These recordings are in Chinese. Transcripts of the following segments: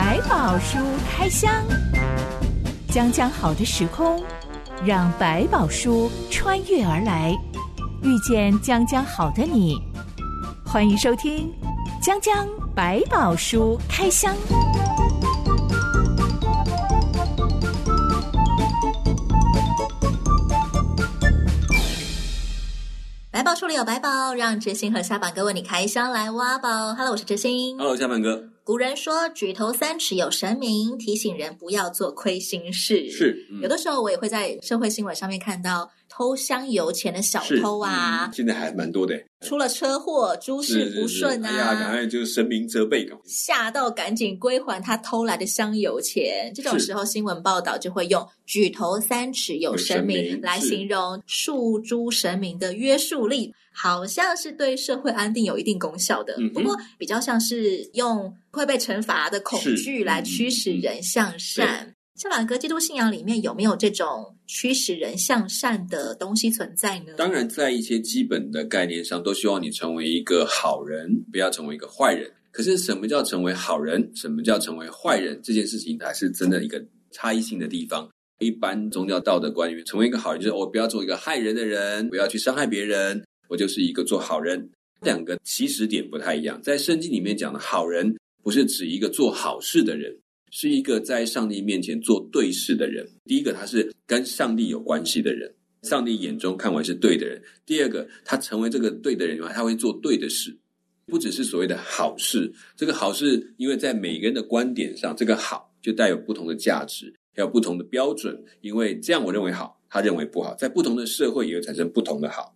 百宝书开箱，将将好的时空，让百宝书穿越而来，遇见将将好的你。欢迎收听《将将百宝书开箱》。百宝书里有百宝，让知心和下巴哥为你开箱来挖宝。Hello，我是知心。Hello，下巴哥。古人说“举头三尺有神明”，提醒人不要做亏心事。是，嗯、有的时候我也会在社会新闻上面看到偷香油钱的小偷啊。嗯、现在还蛮多的，出了车祸，诸事不顺啊，是是是哎呀，赶快就是神明责备，吓到赶紧归还他偷来的香油钱。这种时候，新闻报道就会用“举头三尺有神明”神明来形容诉诸神明的约束力。好像是对社会安定有一定功效的，嗯、不过比较像是用会被惩罚的恐惧来驱使人向善。下巴哥，基督信仰里面有没有这种驱使人向善的东西存在呢？当然，在一些基本的概念上，都希望你成为一个好人，不要成为一个坏人。可是，什么叫成为好人？什么叫成为坏人？这件事情才是真的一个差异性的地方。一般宗教道德观念，成为一个好人，就是我不要做一个害人的人，不要去伤害别人。我就是一个做好人，两个起始点不太一样。在圣经里面讲的好人，不是指一个做好事的人，是一个在上帝面前做对事的人。第一个，他是跟上帝有关系的人，上帝眼中看为是对的人。第二个，他成为这个对的人以外，他会做对的事，不只是所谓的好事。这个好事，因为在每个人的观点上，这个好就带有不同的价值，还有不同的标准。因为这样我认为好，他认为不好，在不同的社会也会产生不同的好。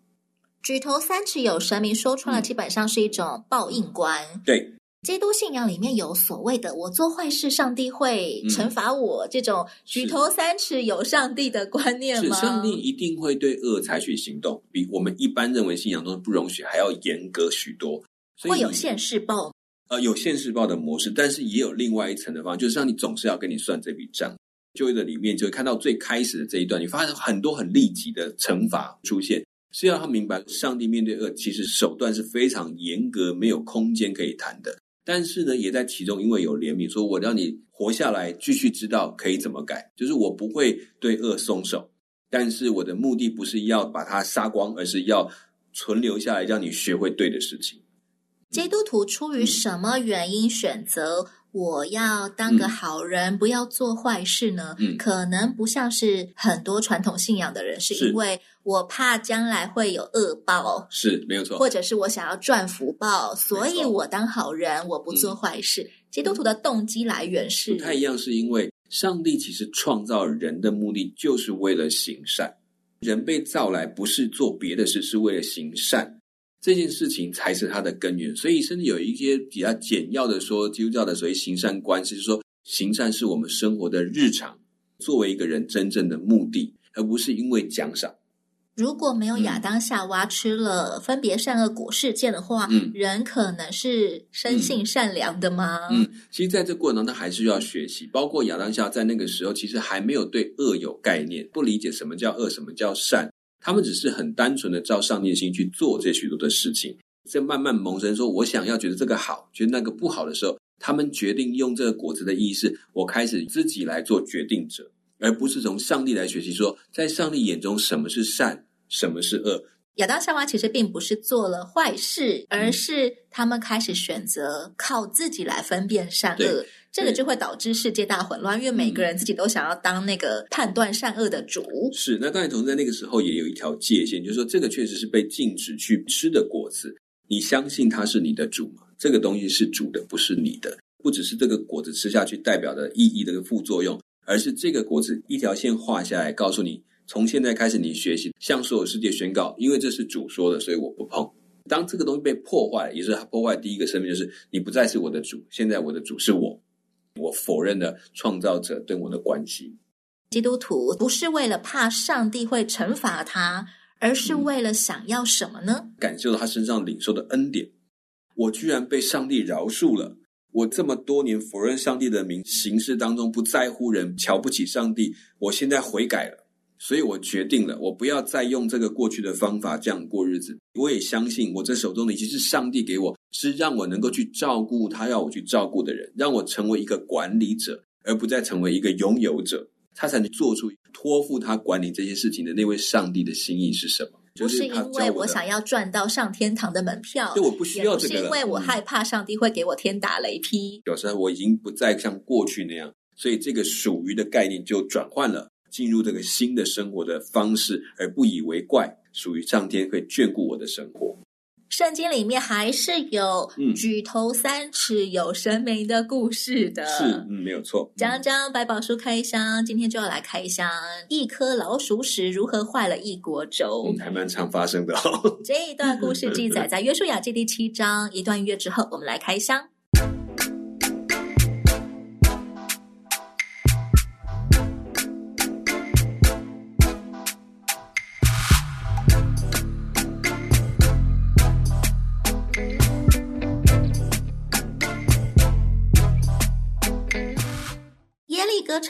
举头三尺有神明，说穿了，基本上是一种报应观。对，基督信仰里面有所谓的“我做坏事，上帝会惩罚我”这种“举头三尺有上帝”的观念吗？是，上帝一定会对恶采取行动，比我们一般认为信仰中不容许还要严格许多。会有现世报，呃，有现世报的模式，但是也有另外一层的方法，就是让你总是要跟你算这笔账。旧约的里面就会看到最开始的这一段，你发现很多很立即的惩罚出现。是要他明白，上帝面对恶，其实手段是非常严格，没有空间可以谈的。但是呢，也在其中，因为有怜悯，说我让你活下来，继续知道可以怎么改，就是我不会对恶松手。但是我的目的不是要把它杀光，而是要存留下来，让你学会对的事情。基督徒出于什么原因选择？我要当个好人，嗯、不要做坏事呢？嗯，可能不像是很多传统信仰的人，是因为我怕将来会有恶报，是没有错，或者是我想要赚福报，所以我当好人，我不做坏事。嗯、基督徒的动机来源是不太一样，是因为上帝其实创造人的目的就是为了行善，人被造来不是做别的事，是为了行善。这件事情才是它的根源，所以甚至有一些比较简要的说，基督教的所谓行善观，就是说行善是我们生活的日常，作为一个人真正的目的，而不是因为奖赏。如果没有亚当夏娃吃了分别善恶果事件的话，嗯，人可能是生性善良的吗？嗯，其实在这过程当中，他还是要学习，包括亚当夏在那个时候，其实还没有对恶有概念，不理解什么叫恶，什么叫善。他们只是很单纯的照上帝的心去做这许多的事情，在慢慢萌生说，我想要觉得这个好，觉得那个不好的时候，他们决定用这个果子的意识，我开始自己来做决定者，而不是从上帝来学习说，在上帝眼中什么是善，什么是恶。亚当夏娃其实并不是做了坏事，而是他们开始选择靠自己来分辨善恶。这个就会导致世界大混乱，因为每个人自己都想要当那个判断善恶的主。是，那当然，同时在那个时候也有一条界限，就是说这个确实是被禁止去吃的果子。你相信它是你的主吗？这个东西是主的，不是你的。不只是这个果子吃下去代表的意义的副作用，而是这个果子一条线画下来，告诉你，从现在开始你学习向所有世界宣告，因为这是主说的，所以我不碰。当这个东西被破坏，也是破坏第一个生命，就是你不再是我的主，现在我的主是我。我否认了创造者对我的关系。基督徒不是为了怕上帝会惩罚他，而是为了想要什么呢？感受到他身上领受的恩典。我居然被上帝饶恕了。我这么多年否认上帝的名，行事当中不在乎人，瞧不起上帝。我现在悔改了，所以我决定了，我不要再用这个过去的方法这样过日子。我也相信，我这手中的已经是上帝给我是让我能够去照顾他要我去照顾的人，让我成为一个管理者，而不再成为一个拥有者，他才能做出托付他管理这些事情的那位上帝的心意是什么？不是因为我想要赚到上天堂的门票，对，我不需要这个，不是因为我害怕上帝会给我天打雷劈。有时候我已经不再像过去那样，所以这个属于的概念就转换了，进入这个新的生活的方式，而不以为怪，属于上天会眷顾我的生活。圣经里面还是有举头三尺有神明的故事的，是，嗯，没有错。讲讲百宝书开箱，今天就要来开箱一颗老鼠屎如何坏了一锅粥，嗯，还蛮常发生的哦。这一段故事记载在约书亚记第七章。一段音乐之后，我们来开箱。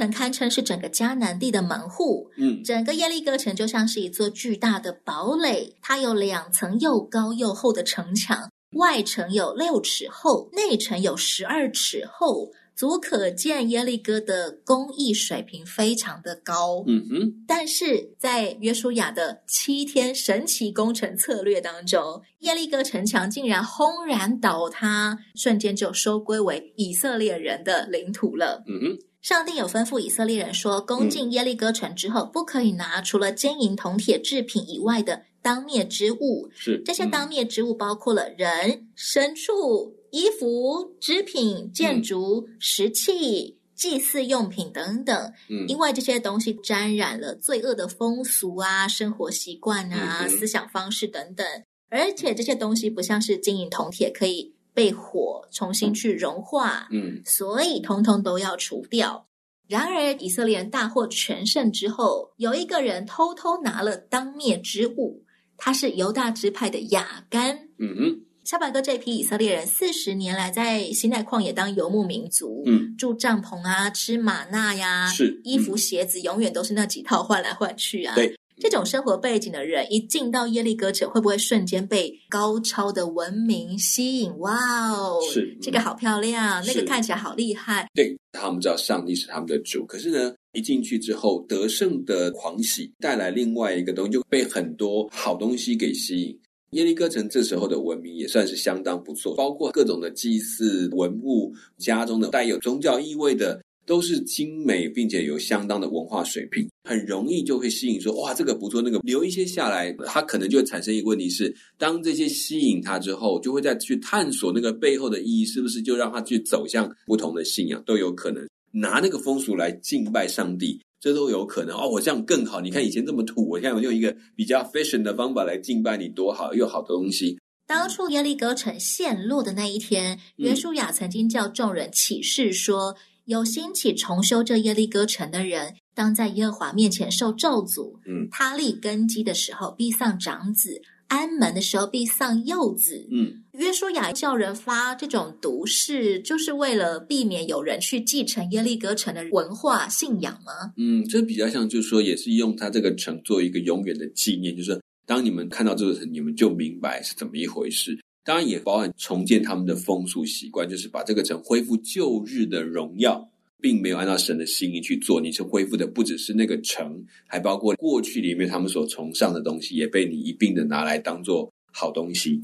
城堪称是整个迦南地的门户，嗯，整个耶利哥城就像是一座巨大的堡垒，它有两层又高又厚的城墙，外城有六尺厚，内城有十二尺厚，足可见耶利哥的工艺水平非常的高。嗯哼，但是在约书亚的七天神奇工程策略当中，耶利哥城墙竟然轰然倒塌，瞬间就收归为以色列人的领土了。嗯哼。上帝有吩咐以色列人说，攻进耶利哥城之后，不可以拿除了金银铜铁制品以外的当灭之物。是这些当灭之物包括了人、牲畜、衣服、织品、建筑、石器、祭祀用品等等。嗯，因为这些东西沾染了罪恶的风俗啊、生活习惯啊、思想方式等等，而且这些东西不像是金银铜铁可以。被火重新去融化，嗯，所以通通都要除掉。然而，以色列人大获全胜之后，有一个人偷偷拿了当灭之物，他是犹大支派的雅干。嗯哼，小白哥这批以色列人四十年来在西奈旷野当游牧民族，嗯，住帐篷啊，吃玛纳呀，是衣服鞋子永远都是那几套换来换去啊，对。这种生活背景的人一进到耶利哥城，会不会瞬间被高超的文明吸引？哇哦，是这个好漂亮，那个看起来好厉害。对，他们知道上帝是他们的主，可是呢，一进去之后得胜的狂喜带来另外一个东西，就被很多好东西给吸引。耶利哥城这时候的文明也算是相当不错，包括各种的祭祀文物，家中的带有宗教意味的。都是精美，并且有相当的文化水平，很容易就会吸引说，哇，这个不错，那个留一些下来，他可能就会产生一个问题是，当这些吸引他之后，就会再去探索那个背后的意义，是不是就让他去走向不同的信仰都有可能，拿那个风俗来敬拜上帝，这都有可能哦。我这样更好，你看以前这么土，我现在用一个比较 fashion 的方法来敬拜你，多好，又好的东西。当初耶利哥城陷落的那一天，约书亚曾经叫众人起誓说。有兴起重修这耶利哥城的人，当在耶和华面前受咒诅。嗯，他立根基的时候必丧长子，安门的时候必丧幼子。嗯，约书亚叫人发这种毒誓，就是为了避免有人去继承耶利哥城的文化信仰吗？嗯，这比较像，就是说，也是用他这个城做一个永远的纪念，就是当你们看到这个城，你们就明白是怎么一回事。当然也包含重建他们的风俗习惯，就是把这个城恢复旧日的荣耀，并没有按照神的心意去做。你是恢复的不只是那个城，还包括过去里面他们所崇尚的东西，也被你一并的拿来当做好东西。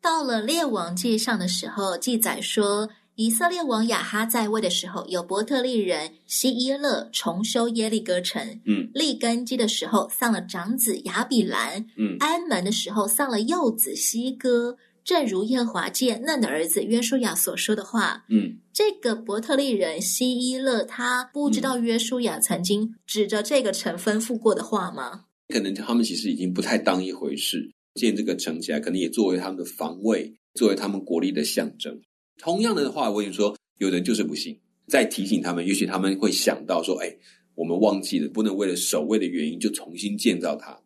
到了列王记上的时候，记载说，以色列王亚哈在位的时候，有伯特利人希伊勒重修耶利哥城。嗯，立根基的时候丧了长子亚比兰。嗯，安门的时候丧了幼子希哥。正如耶和华借嫩的儿子约书亚所说的话，嗯，这个伯特利人希伊勒，他不知道约书亚曾经指着这个城吩咐过的话吗？可能他们其实已经不太当一回事，建这个城起来，可能也作为他们的防卫，作为他们国力的象征。同样的话，我跟你说，有人就是不信，再提醒他们，也许他们会想到说，哎，我们忘记了，不能为了守卫的原因就重新建造它。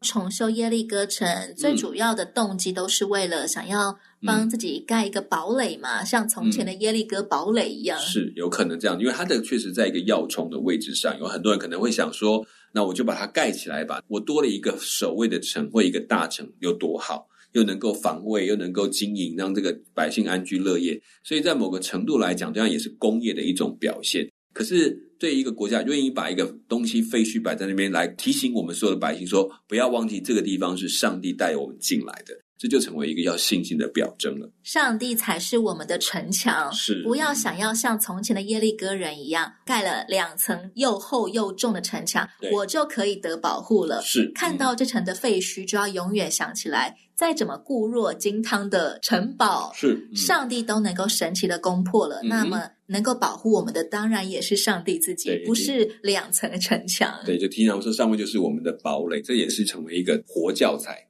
重修耶利哥城最主要的动机都是为了想要帮自己盖一个堡垒嘛，嗯、像从前的耶利哥堡垒一样。是有可能这样，因为它的确实在一个要冲的位置上，有很多人可能会想说，那我就把它盖起来吧，我多了一个守卫的城或一个大城有多好？又能够防卫，又能够经营，让这个百姓安居乐业。所以在某个程度来讲，这样也是工业的一种表现。可是对一个国家愿意把一个东西废墟摆在那边，来提醒我们所有的百姓说，不要忘记这个地方是上帝带我们进来的。这就成为一个要信心的表征了。上帝才是我们的城墙，是不要想要像从前的耶利哥人一样，盖了两层又厚又重的城墙，我就可以得保护了。是看到这城的废墟，就要永远想起来，再怎么固若金汤的城堡，是、嗯、上帝都能够神奇的攻破了。嗯、那么能够保护我们的，当然也是上帝自己，不是两层的城墙。对，就经常说上面就是我们的堡垒，这也是成为一个活教材。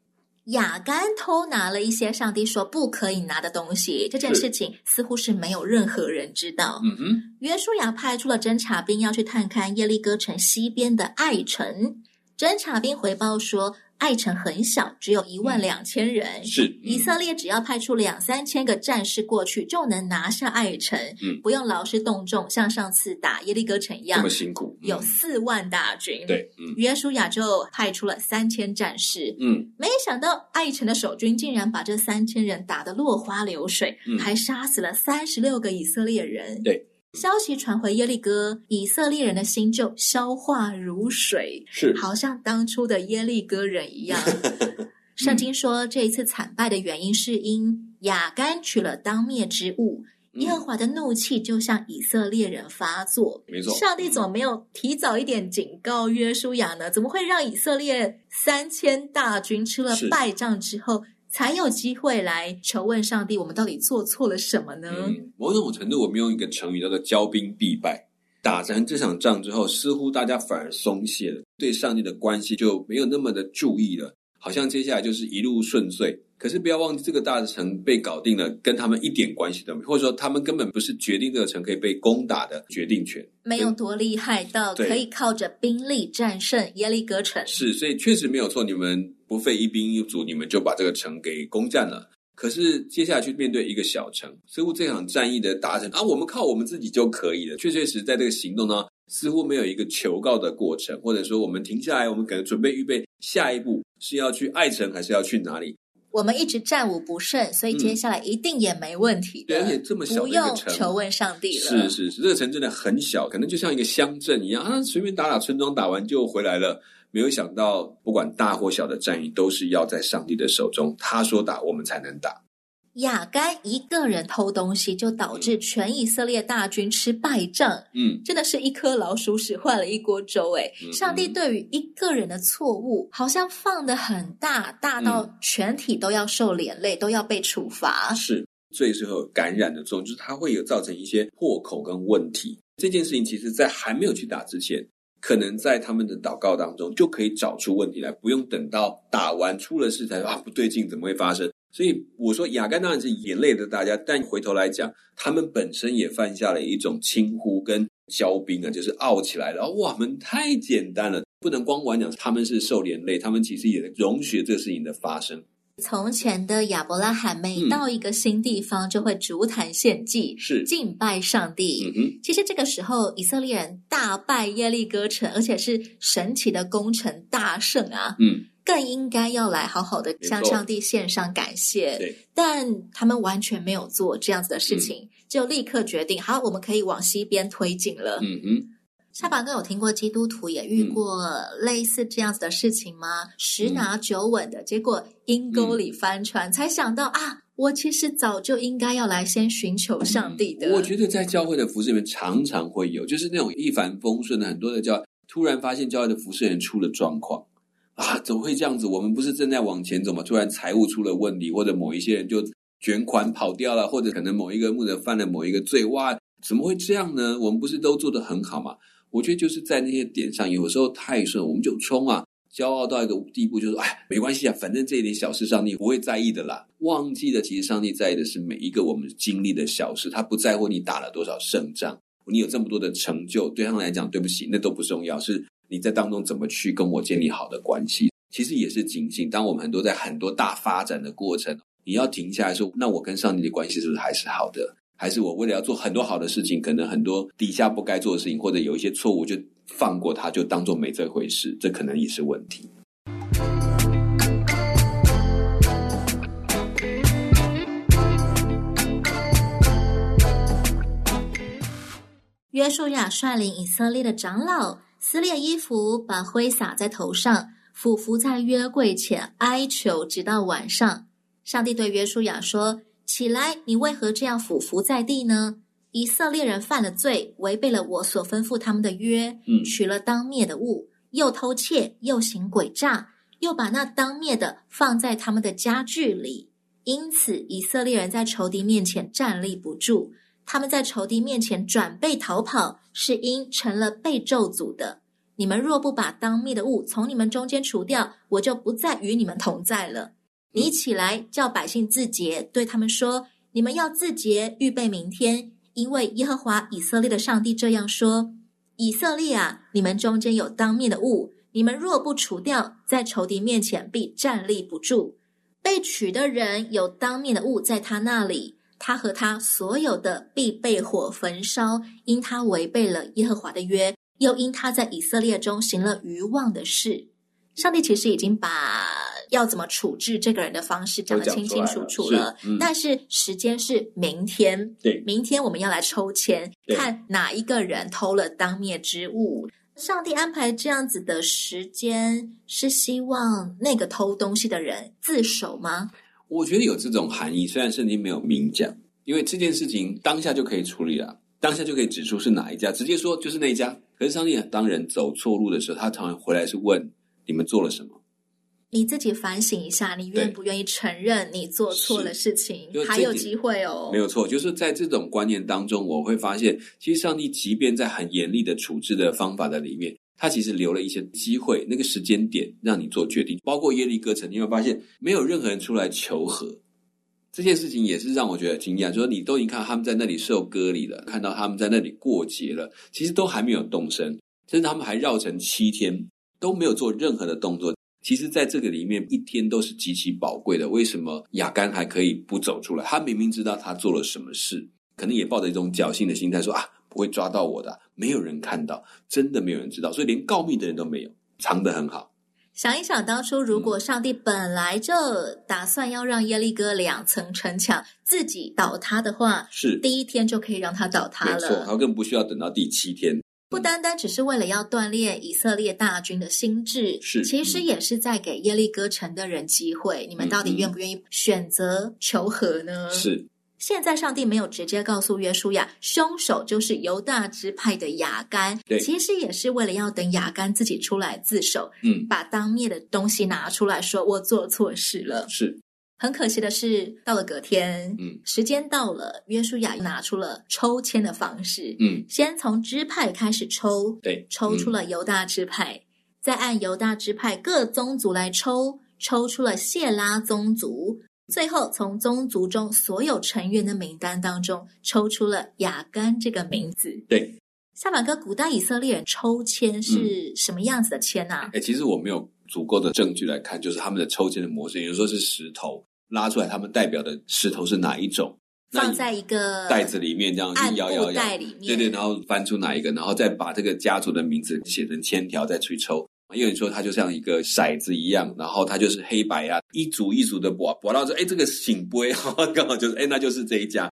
亚干偷拿了一些上帝说不可以拿的东西，这件事情似乎是没有任何人知道。嗯哼，约书亚派出了侦察兵要去探看耶利哥城西边的爱城，侦察兵回报说，爱城很小，只有一万两千人。嗯、是、嗯、以色列只要派出两三千个战士过去，就能拿下爱城。嗯，不用劳师动众，像上次打耶利哥城一样这么辛苦。有四万大军。对，嗯，约书亚就派出了三千战士。嗯，没想到爱城的守军竟然把这三千人打得落花流水，嗯、还杀死了三十六个以色列人。对。消息传回耶利哥，以色列人的心就消化如水，是好像当初的耶利哥人一样。圣经说，这一次惨败的原因是因雅干取了当灭之物，耶和华的怒气就向以色列人发作。没错，上帝怎么没有提早一点警告约书亚呢？怎么会让以色列三千大军吃了败仗之后？才有机会来求问上帝，我们到底做错了什么呢？嗯，某种程度，我们用一个成语叫做“骄兵必败”。打完这场仗之后，似乎大家反而松懈了，对上帝的关系就没有那么的注意了，好像接下来就是一路顺遂。可是不要忘记，这个大城被搞定了，跟他们一点关系都没有，或者说他们根本不是决定这个城可以被攻打的决定权，没有多厉害到可以靠着兵力战胜耶利哥城。是，所以确实没有错，你们不费一兵一卒，你们就把这个城给攻占了。可是接下来去面对一个小城，似乎这场战役的达成啊，我们靠我们自己就可以了。确确实实在这个行动呢，似乎没有一个求告的过程，或者说我们停下来，我们可能准备预备下一步是要去爱城，还是要去哪里？我们一直战无不胜，所以接下来一定也没问题的。对，而且这么小的一个城，不用求问上帝了。是是是，这个城真的很小，可能就像一个乡镇一样啊，随便打打村庄，打完就回来了。没有想到，不管大或小的战役，都是要在上帝的手中，他说打，我们才能打。亚干一个人偷东西，就导致全以色列大军吃败仗。嗯，真的是一颗老鼠屎坏了一锅粥。哎，嗯，上帝对于一个人的错误，好像放得很大，大到全体都要受连累，都要被处罚。是，最适合感染的作用，就是它会有造成一些破口跟问题。这件事情，其实在还没有去打之前，可能在他们的祷告当中就可以找出问题来，不用等到打完出了事才说啊，不对劲，怎么会发生？所以我说，亚干当然是连累的大家，但回头来讲，他们本身也犯下了一种轻忽跟骄兵啊，就是傲起来了。哇，我们太简单了，不能光玩讲他们是受连累，他们其实也容许这事情的发生。从前的亚伯拉罕每到一个新地方，就会逐坛献祭，是敬拜上帝。嗯哼，其实这个时候，以色列人大败耶利哥城，而且是神奇的攻城大胜啊。嗯。更应该要来好好的向上帝献上感谢，但他们完全没有做这样子的事情，嗯、就立刻决定好，我们可以往西边推进了。嗯哼，下巴哥有听过基督徒也遇过类似这样子的事情吗？嗯、十拿九稳的结果，阴沟里翻船，嗯、才想到啊，我其实早就应该要来先寻求上帝的。嗯、我觉得在教会的服饰里面常常会有，就是那种一帆风顺的很多的教，突然发现教会的服饰人出了状况。啊，怎么会这样子？我们不是正在往前走吗？突然财务出了问题，或者某一些人就卷款跑掉了，或者可能某一个牧者犯了某一个罪，哇，怎么会这样呢？我们不是都做得很好吗？我觉得就是在那些点上，有时候太顺，我们就冲啊，骄傲到一个地步，就是说，哎，没关系啊，反正这一点小事，上帝不会在意的啦。忘记了，其实上帝在意的是每一个我们经历的小事，他不在乎你打了多少胜仗，你有这么多的成就，对他们来讲，对不起，那都不重要，是。你在当中怎么去跟我建立好的关系？其实也是警醒。当我们很多在很多大发展的过程，你要停下来说，那我跟上帝的关系是不是还是好的？还是我为了要做很多好的事情，可能很多底下不该做的事情，或者有一些错误就放过他，就当做没这回事，这可能也是问题。约书亚率领以色列的长老撕裂衣服，把灰撒在头上，俯伏在约柜前哀求，直到晚上。上帝对约书亚说。起来，你为何这样俯伏在地呢？以色列人犯了罪，违背了我所吩咐他们的约，嗯，取了当灭的物，又偷窃，又行诡诈，又把那当灭的放在他们的家具里。因此，以色列人在仇敌面前站立不住。”他们在仇敌面前转背逃跑，是因成了被咒诅的。你们若不把当灭的物从你们中间除掉，我就不再与你们同在了。你起来，叫百姓自洁，对他们说：你们要自洁，预备明天，因为耶和华以色列的上帝这样说：以色列啊，你们中间有当面的物，你们若不除掉，在仇敌面前必站立不住。被取的人有当面的物在他那里。他和他所有的必被火焚烧，因他违背了耶和华的约，又因他在以色列中行了愚妄的事。上帝其实已经把要怎么处置这个人的方式讲得清清楚楚了，嗯、但是时间是明天。对，明天我们要来抽签，看哪一个人偷了当灭之物。上帝安排这样子的时间，是希望那个偷东西的人自首吗？我觉得有这种含义，虽然圣经没有明讲，因为这件事情当下就可以处理了，当下就可以指出是哪一家，直接说就是那一家。可是上帝当人走错路的时候，他常常回来是问你们做了什么？你自己反省一下，你愿不愿意承认你做错了事情？还有机会哦。没有错，就是在这种观念当中，我会发现，其实上帝即便在很严厉的处置的方法的里面。他其实留了一些机会，那个时间点让你做决定，包括耶利哥城，你会发现没有任何人出来求和，这件事情也是让我觉得惊讶。就是你都已经看到他们在那里受割礼了，看到他们在那里过节了，其实都还没有动身，甚至他们还绕城七天都没有做任何的动作。其实，在这个里面，一天都是极其宝贵的。为什么亚干还可以不走出来？他明明知道他做了什么事，可能也抱着一种侥幸的心态说啊。不会抓到我的，没有人看到，真的没有人知道，所以连告密的人都没有，藏得很好。想一想，当初如果上帝本来就打算要让耶利哥两层城墙自己倒塌的话，是第一天就可以让它倒塌了。没错，他更不需要等到第七天。不单单只是为了要锻炼以色列大军的心智，是其实也是在给耶利哥城的人机会。你们到底愿不愿意选择求和呢？是。现在上帝没有直接告诉约书亚，凶手就是犹大支派的雅干。对，其实也是为了要等雅干自己出来自首，嗯，把当面的东西拿出来说，我做错事了。是，很可惜的是，到了隔天，嗯，时间到了，约书亚拿出了抽签的方式，嗯，先从支派开始抽，对，抽出了犹大支派，嗯，再按犹大支派各宗族来抽，抽出了谢拉宗族。最后，从宗族中所有成员的名单当中抽出了亚干这个名字。对，夏板哥，古代以色列人抽签是什么样子的签啊？哎、嗯，其实我没有足够的证据来看，就是他们的抽签的模式，有时候是石头拉出来，他们代表的石头是哪一种，放在一个袋子里面，这样摇摇摇，袋里面，对对，然后翻出哪一个，然后再把这个家族的名字写成签条，再去抽。因为你说它就像一个骰子一样，然后它就是黑白啊，一组一组的拨，拨到这，哎，这个醒杯，刚好就是，哎，那就是这一家。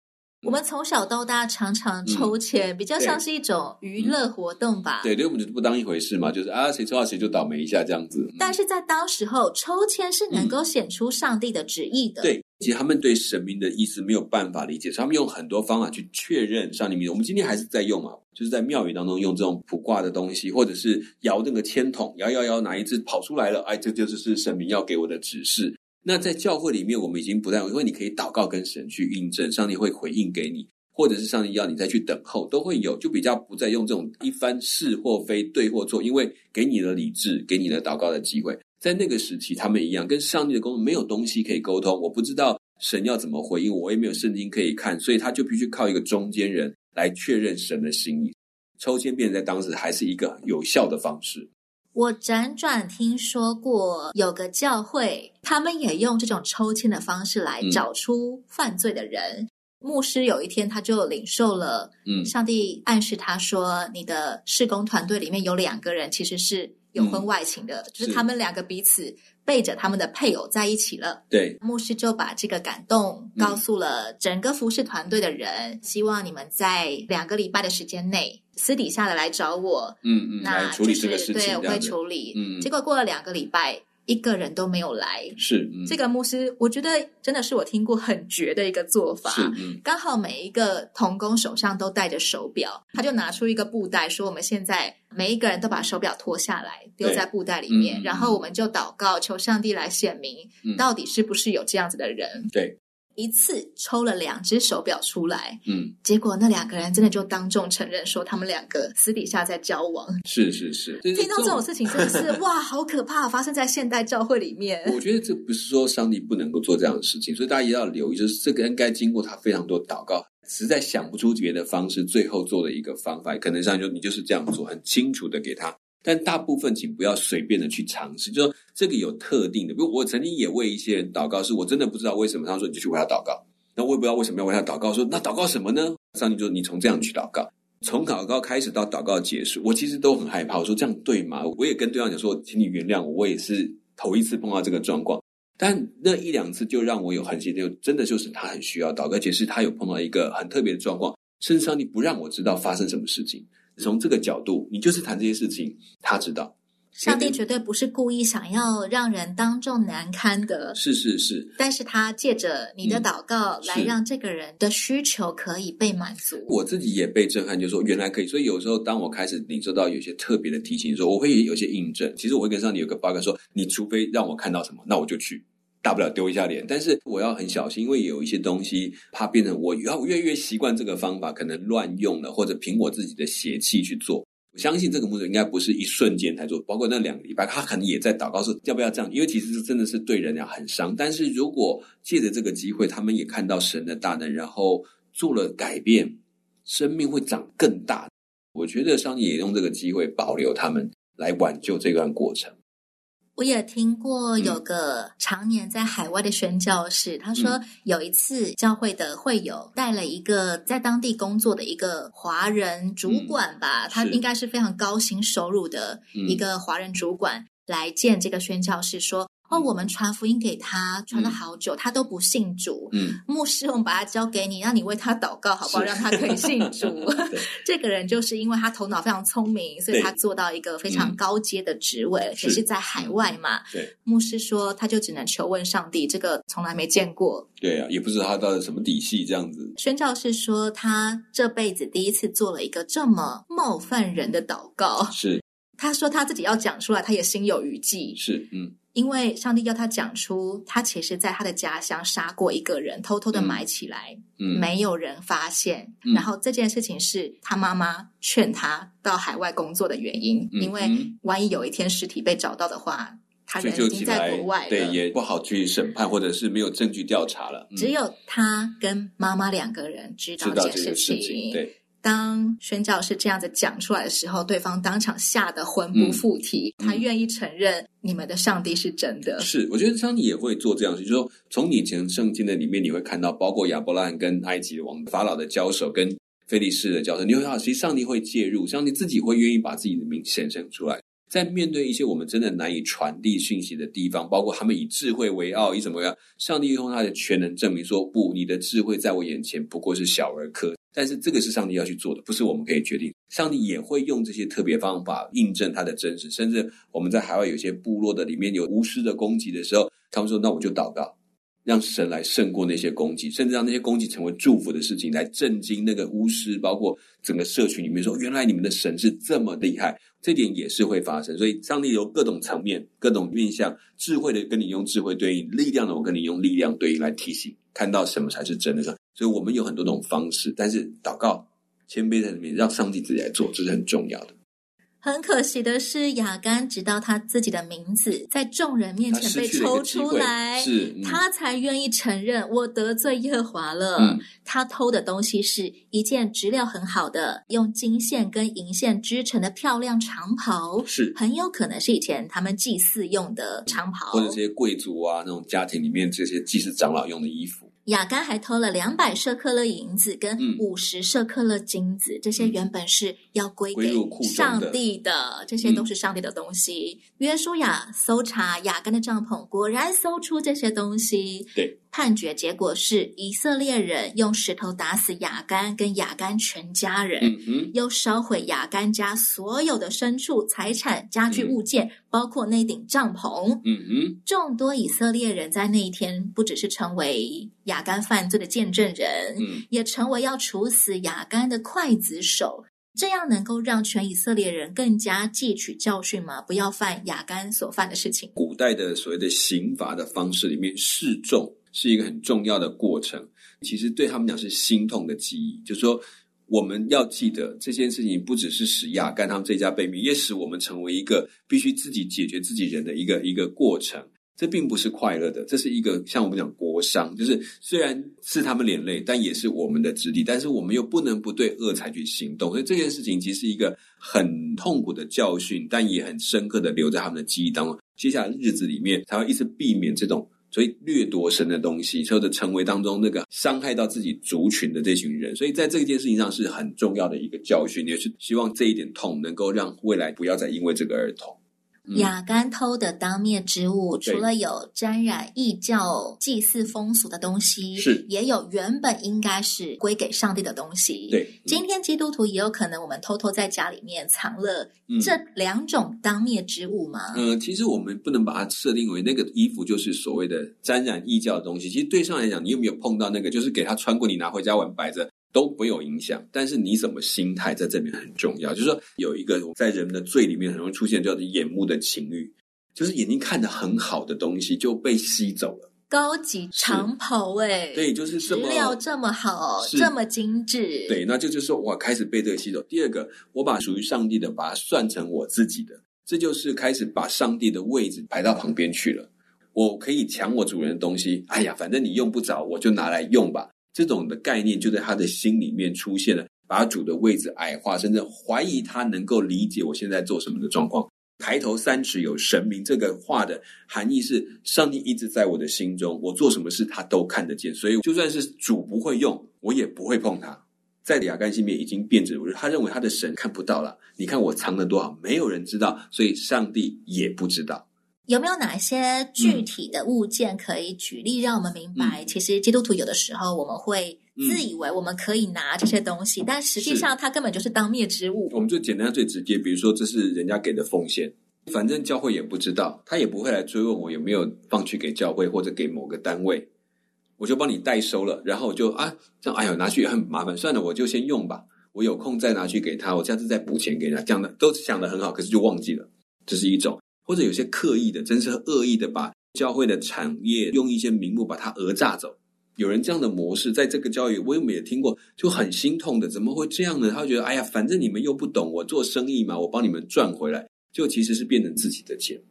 我们从小到大常常抽签，嗯、比较像是一种娱乐活动吧。对，对，我们就不当一回事嘛，就是啊，谁抽到谁就倒霉一下这样子。但是在当时候，抽签是能够显出上帝的旨意的。嗯、对。其实他们对神明的意思没有办法理解，所以他们用很多方法去确认上帝名字。我们今天还是在用啊，就是在庙宇当中用这种卜卦的东西，或者是摇那个签筒，摇摇摇，哪一只跑出来了？哎，这就是是神明要给我的指示。那在教会里面，我们已经不再用，因为你可以祷告跟神去印证，上帝会回应给你，或者是上帝要你再去等候，都会有，就比较不再用这种一番是或非、对或错，因为给你的理智，给你的祷告的机会。在那个时期，他们一样跟上帝的沟通没有东西可以沟通，我不知道神要怎么回应我，也没有圣经可以看，所以他就必须靠一个中间人来确认神的心意。抽签变在当时还是一个有效的方式。我辗转听说过有个教会，他们也用这种抽签的方式来找出犯罪的人。嗯、牧师有一天他就领受了，嗯，上帝暗示他说，你的事工团队里面有两个人其实是。有婚外情的，嗯、就是他们两个彼此背着他们的配偶在一起了。对，牧师就把这个感动告诉了整个服侍团队的人，嗯、希望你们在两个礼拜的时间内私底下的来找我。嗯嗯，那、就是、对，我会处理。嗯，结果过了两个礼拜。一个人都没有来，是、嗯、这个牧师，我觉得真的是我听过很绝的一个做法。是，嗯、刚好每一个童工手上都戴着手表，他就拿出一个布袋，说：“我们现在每一个人都把手表脱下来，丢在布袋里面，嗯、然后我们就祷告，求上帝来显明，嗯、到底是不是有这样子的人。”对。一次抽了两只手表出来，嗯，结果那两个人真的就当众承认说他们两个私底下在交往。是是是，听到这种事情真的是 哇，好可怕！发生在现代教会里面。我觉得这不是说上帝不能够做这样的事情，所以大家也要留意，就是这个应该经过他非常多祷告，实在想不出别的方式，最后做的一个方法，可能上就你就是这样做，很清楚的给他。但大部分请不要随便的去尝试，就说这个有特定的。比如我曾经也为一些人祷告，是我真的不知道为什么，他说你就去为他祷告。那我也不知道为什么要为他祷告，说那祷告什么呢？上帝就说你从这样去祷告，从祷告开始到祷告结束，我其实都很害怕。我说这样对吗？我也跟对方讲说，请你原谅我，我也是头一次碰到这个状况。但那一两次就让我有很心就真的就是他很需要祷告，而且是他有碰到一个很特别的状况，甚至上帝不让我知道发生什么事情。从这个角度，你就是谈这些事情，他知道。上帝绝对不是故意想要让人当众难堪的，是是是。但是他借着你的祷告来让这个人的需求可以被满足。我自己也被震撼，就是说原来可以。所以有时候当我开始领受到有些特别的提醒的时候，我会有些印证。其实我会跟上帝有个报告说，你除非让我看到什么，那我就去，大不了丢一下脸。但是我要很小心，因为有一些东西怕变成我要越越习惯这个方法，可能乱用了，或者凭我自己的邪气去做。我相信这个牧者应该不是一瞬间才做，包括那两个礼拜，他可能也在祷告说要不要这样，因为其实是真的是对人家很伤。但是如果借着这个机会，他们也看到神的大能，然后做了改变，生命会长更大。我觉得上帝也用这个机会保留他们，来挽救这段过程。我也听过有个常年在海外的宣教士，嗯、他说有一次教会的会友带了一个在当地工作的一个华人主管吧，嗯、他应该是非常高薪收入的一个华人主管，嗯、来见这个宣教士说。哦，我们传福音给他，传了好久，嗯、他都不信主。嗯，牧师，我们把他交给你，让你为他祷告，好不好？是让他可以信主。这个人就是因为他头脑非常聪明，所以他做到一个非常高阶的职位，也、嗯、是在海外嘛。对，牧师说，他就只能求问上帝，这个从来没见过。对啊，也不知道他到底什么底细，这样子。宣教士说，他这辈子第一次做了一个这么冒犯人的祷告。是，他说他自己要讲出来，他也心有余悸。是，嗯。因为上帝要他讲出，他其实在他的家乡杀过一个人，偷偷的埋起来，嗯，没有人发现。嗯，然后这件事情是他妈妈劝他到海外工作的原因，嗯，因为万一有一天尸体被找到的话，他人已经在国外了，对，也不好去审判，或者是没有证据调查了。嗯，只有他跟妈妈两个人知道这件事情，事情对。当宣教士这样子讲出来的时候，对方当场吓得魂不附体。嗯、他愿意承认你们的上帝是真的。是，我觉得上帝也会做这样事，就是说，从以前圣经的里面，你会看到，包括亚伯拉罕跟埃及王法老的交手，跟菲利士的交手，你会看到，其实上帝会介入，上帝自己会愿意把自己的名显现出来。在面对一些我们真的难以传递讯息的地方，包括他们以智慧为傲，以怎么样？上帝用他的全能证明说：不，你的智慧在我眼前不过是小儿科。但是这个是上帝要去做的，不是我们可以决定。上帝也会用这些特别方法印证他的真实。甚至我们在海外有些部落的里面有巫师的攻击的时候，他们说：“那我就祷告，让神来胜过那些攻击，甚至让那些攻击成为祝福的事情，来震惊那个巫师，包括整个社群里面说，原来你们的神是这么厉害。”这点也是会发生。所以上帝有各种层面、各种面向，智慧的跟你用智慧对应，力量的我跟你用力量对应来提醒，看到什么才是真的。所以我们有很多种方式，但是祷告、谦卑在里面，让上帝自己来做，这是很重要的。很可惜的是，雅干直到他自己的名字在众人面前被抽出来，是、嗯、他才愿意承认我得罪耶和华了。嗯、他偷的东西是一件质料很好的、用金线跟银线织成的漂亮长袍，是很有可能是以前他们祭祀用的长袍，或者这些贵族啊那种家庭里面这些祭祀长老用的衣服。亚干还偷了两百舍克勒银子跟五十舍克勒金子，嗯，这些原本是要归给上帝的，的这些都是上帝的东西。嗯，约书亚搜查雅干的帐篷，果然搜出这些东西。对，判决结果是以色列人用石头打死雅干跟雅干全家人，又烧毁雅干家所有的牲畜、财产、家具物件，嗯，包括那顶帐篷。众多以色列人在那一天不只是成为雅干犯罪的见证人，嗯，也成为要处死雅干的刽子手，这样能够让全以色列人更加汲取教训吗？不要犯雅干所犯的事情。古代的所谓的刑罚的方式里面，示众是一个很重要的过程。其实对他们讲是心痛的记忆，就是说我们要记得这件事情，不只是使亚干他们这家被灭，也使我们成为一个必须自己解决自己人的一个一个过程。这并不是快乐的，这是一个像我们讲国殇，就是虽然是他们连累，但也是我们的子弟，但是我们又不能不对恶采取行动，所以这件事情其实是一个很痛苦的教训，但也很深刻的留在他们的记忆当中。接下来日子里面才会一直避免这种所以掠夺神的东西，或者成为当中那个伤害到自己族群的这群人。所以在这件事情上是很重要的一个教训，也是希望这一点痛能够让未来不要再因为这个而痛。亚干偷的当面之物，除了有沾染异教祭祀风俗的东西，是也有原本应该是归给上帝的东西。对，嗯、今天基督徒也有可能，我们偷偷在家里面藏了这两种当面之物吗？嗯、呃，其实我们不能把它设定为那个衣服就是所谓的沾染异教的东西。其实对上来讲，你有没有碰到那个，就是给他穿过，你拿回家玩摆着。都不会有影响，但是你怎么心态在这边很重要。就是说，有一个在人们的罪里面很容易出现叫做眼目的情欲，就是眼睛看得很好的东西就被吸走了。高级长袍哎，对，就是这么料这么好，这么精致。对，那就就是说，我开始被这个吸走。第二个，我把属于上帝的把它算成我自己的，这就是开始把上帝的位置排到旁边去了。我可以抢我主人的东西，哎呀，反正你用不着，我就拿来用吧。这种的概念就在他的心里面出现了，把主的位置矮化，甚至怀疑他能够理解我现在做什么的状况。抬头三尺有神明，这个话的含义是，上帝一直在我的心中，我做什么事他都看得见，所以就算是主不会用，我也不会碰他。在亚干心里面已经变质，他认为他的神看不到了。你看我藏了多少，没有人知道，所以上帝也不知道。有没有哪些具体的物件可以举例，让我们明白？嗯、其实基督徒有的时候我们会自以为我们可以拿这些东西，嗯、但实际上它根本就是当灭之物。我们最简单、最直接，比如说这是人家给的奉献，反正教会也不知道，他也不会来追问我有没有放去给教会或者给某个单位，我就帮你代收了，然后我就啊，这样哎呦拿去也很麻烦，算了，我就先用吧，我有空再拿去给他，我下次再补钱给他，这样的都想的很好，可是就忘记了，这是一种。或者有些刻意的，真是恶意的，把教会的产业用一些名目把它讹诈走。有人这样的模式，在这个教育我也没有听过，就很心痛的。怎么会这样呢？他觉得，哎呀，反正你们又不懂，我做生意嘛，我帮你们赚回来，就其实是变成自己的钱。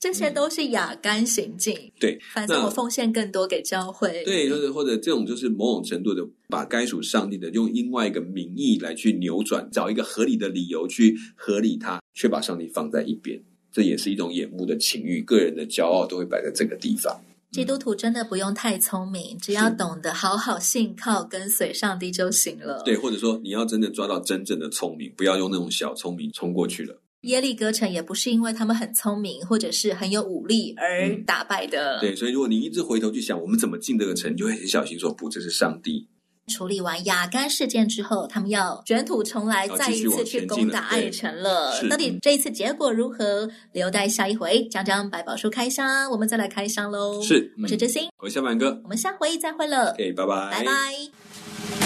这些都是雅干行径。对，反正我奉献更多给教会。对，或者或者这种就是某种程度的把该属上帝的用另外一个名义来去扭转，找一个合理的理由去合理它，却把上帝放在一边。这也是一种眼目的情欲，个人的骄傲都会摆在这个地方。基督徒真的不用太聪明，只要懂得好好信靠、跟随上帝就行了。对，或者说你要真的抓到真正的聪明，不要用那种小聪明冲过去了。耶利哥城也不是因为他们很聪明或者是很有武力而打败的。嗯。对，所以如果你一直回头去想，我们怎么进这个城，就会很小心说，不，这是上帝。处理完雅干事件之后，他们要卷土重来，再一次去攻打爱城了。到底这一次结果如何？留待下一回，讲讲百宝书开箱，我们再来开箱喽。是，我是真心，我是小满哥，我们下回再会了。OK，拜拜，拜拜。